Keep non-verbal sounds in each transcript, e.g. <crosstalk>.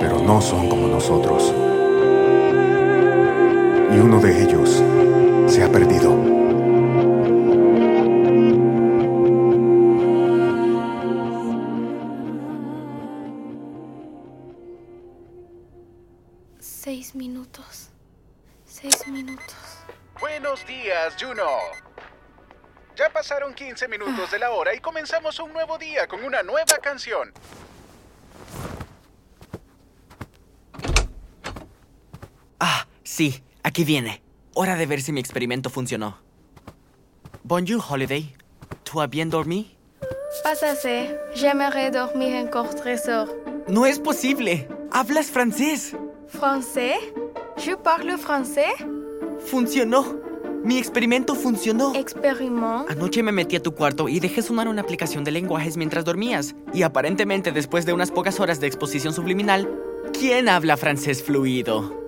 pero no son como nosotros. Y uno de ellos se ha perdido. Seis minutos. Seis minutos. Buenos días, Juno. Ya pasaron 15 minutos de la hora y comenzamos un nuevo día con una nueva canción. Ah, sí, aquí viene. Hora de ver si mi experimento funcionó. Bonjour, Holiday. ¿Tú has bien dormido? Pásase. J'aimerais dormir encore tres heures. No es posible. Hablas francés. Français? Je parle français? Funcionó. Mi experimento funcionó. Experiment? Anoche me metí a tu cuarto y dejé sonar una aplicación de lenguajes mientras dormías. Y aparentemente, después de unas pocas horas de exposición subliminal, ¿quién habla francés fluido?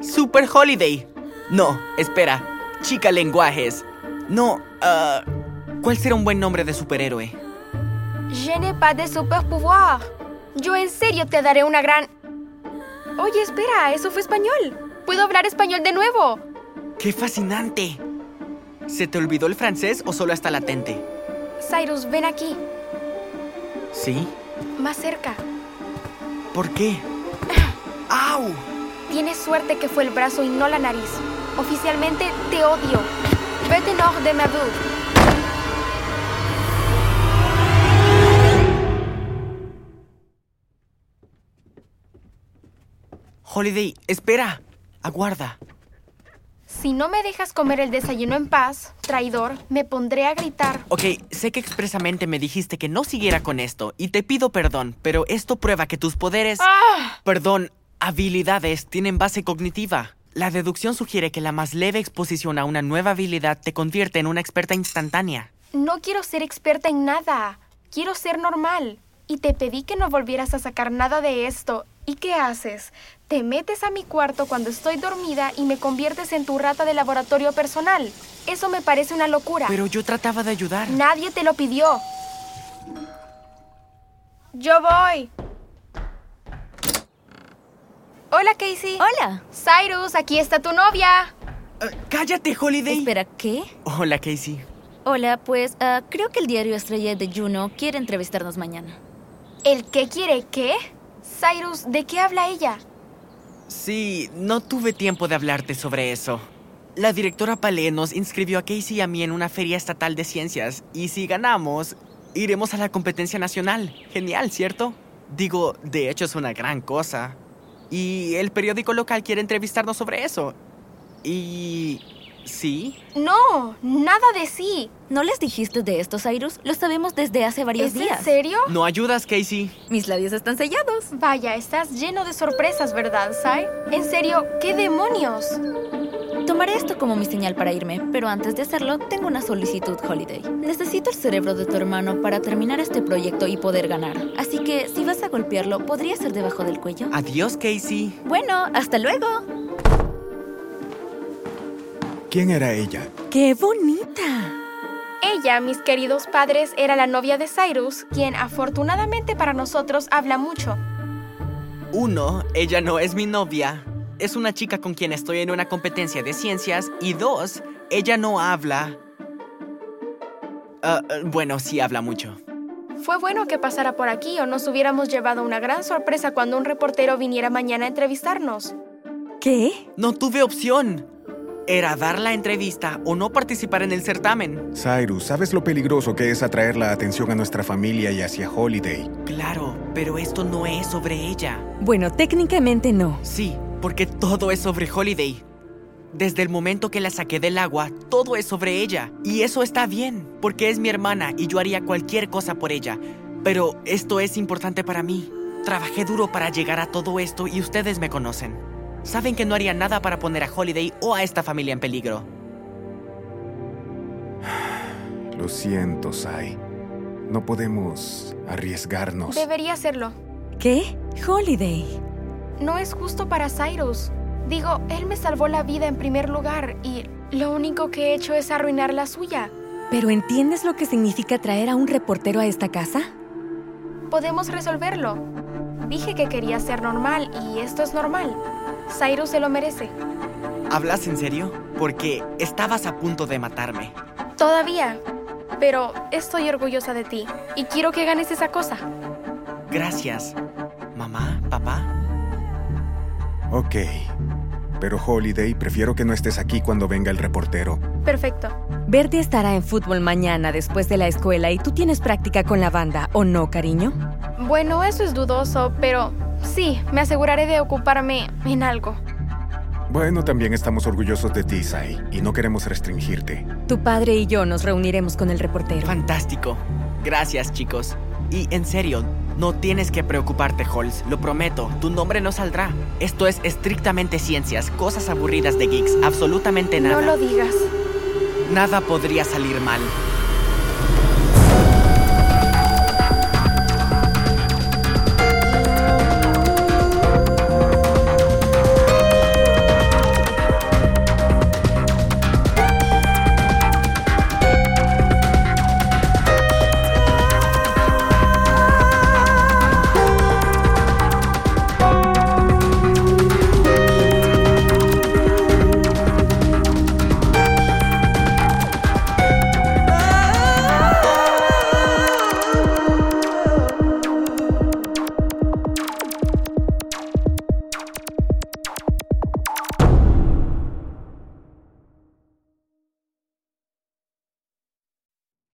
Super Holiday. No, espera. Chica lenguajes. No, ah, ¿cuál será un buen nombre de superhéroe? Je n'ai pas de super pouvoir. Yo en serio te daré una gran... Oye, espera, eso fue español. Puedo hablar español de nuevo. ¡Qué fascinante! ¿Se te olvidó el francés o solo está latente? Cyrus, ven aquí. ¿Sí? Más cerca. ¿Por qué? <clears throat> ¡Au! Tienes suerte que fue el brazo y no la nariz. Oficialmente te odio. Vete hors de ma. Holiday, espera. Aguarda. Si no me dejas comer el desayuno en paz, traidor, me pondré a gritar. Ok, sé que expresamente me dijiste que no siguiera con esto y te pido perdón, pero esto prueba que tus poderes... ¡Ah! Perdón, habilidades tienen base cognitiva. La deducción sugiere que la más leve exposición a una nueva habilidad te convierte en una experta instantánea. No quiero ser experta en nada. Quiero ser normal. Y te pedí que no volvieras a sacar nada de esto. ¿Y qué haces? Te metes a mi cuarto cuando estoy dormida y me conviertes en tu rata de laboratorio personal. Eso me parece una locura. Pero yo trataba de ayudar. Nadie te lo pidió. Yo voy. Hola, Casey. Hola. Cyrus, aquí está tu novia. Ah, ¡Cállate, Holiday! Espera, ¿qué? Hola, Casey. Hola, pues ah, creo que el diario Estrella de Juno quiere entrevistarnos mañana. ¿El qué quiere qué? Cyrus, ¿de qué habla ella? Sí, no tuve tiempo de hablarte sobre eso. La directora Palé nos inscribió a Casey y a mí en una feria estatal de ciencias y si ganamos, iremos a la competencia nacional. Genial, ¿cierto? Digo, de hecho es una gran cosa. Y el periódico local quiere entrevistarnos sobre eso. Y... ¿Sí? No, nada de sí. ¿No les dijiste de esto, Cyrus? Lo sabemos desde hace varios ¿Es días. en serio? No ayudas, Casey. Mis labios están sellados. Vaya, estás lleno de sorpresas, ¿verdad, Sai? En serio, ¿qué demonios? Tomaré esto como mi señal para irme, pero antes de hacerlo, tengo una solicitud, Holiday. Necesito el cerebro de tu hermano para terminar este proyecto y poder ganar. Así que, si vas a golpearlo, ¿podría ser debajo del cuello? Adiós, Casey. Bueno, hasta luego. ¿Quién era ella? ¡Qué bonita! Ella, mis queridos padres, era la novia de Cyrus, quien afortunadamente para nosotros habla mucho. Uno, ella no es mi novia. Es una chica con quien estoy en una competencia de ciencias. Y dos, ella no habla. Ah, ah, bueno, sí habla mucho. Fue bueno que pasara por aquí o nos hubiéramos llevado una gran sorpresa cuando un reportero viniera mañana a entrevistarnos. ¿Qué? No tuve opción. Era dar la entrevista o no participar en el certamen. Cyrus, ¿sabes lo peligroso que es atraer la atención a nuestra familia y hacia Holiday? Claro, pero esto no es sobre ella. Bueno, técnicamente no. Sí, porque todo es sobre Holiday. Desde el momento que la saqué del agua, todo es sobre ella. Y eso está bien, porque es mi hermana y yo haría cualquier cosa por ella. Pero esto es importante para mí. Trabajé duro para llegar a todo esto y ustedes me conocen. Saben que no haría nada para poner a Holiday o a esta familia en peligro. Lo siento, Sai. No podemos arriesgarnos. Debería hacerlo. ¿Qué? Holiday. No es justo para Cyrus. Digo, él me salvó la vida en primer lugar y lo único que he hecho es arruinar la suya. ¿Pero entiendes lo que significa traer a un reportero a esta casa? Podemos resolverlo. Dije que quería ser normal y esto es normal. Cyrus se lo merece. ¿Hablas en serio? Porque estabas a punto de matarme. Todavía. Pero estoy orgullosa de ti y quiero que ganes esa cosa. Gracias. Ok. Pero Holiday, prefiero que no estés aquí cuando venga el reportero. Perfecto. Verdi estará en fútbol mañana después de la escuela y tú tienes práctica con la banda, ¿o no, cariño? Bueno, eso es dudoso, pero sí, me aseguraré de ocuparme en algo. Bueno, también estamos orgullosos de ti, Sai, y no queremos restringirte. Tu padre y yo nos reuniremos con el reportero. Fantástico. Gracias, chicos. Y en serio, no tienes que preocuparte, Holmes. Lo prometo, tu nombre no saldrá. Esto es estrictamente ciencias, cosas aburridas de geeks, absolutamente nada. No lo digas. Nada podría salir mal.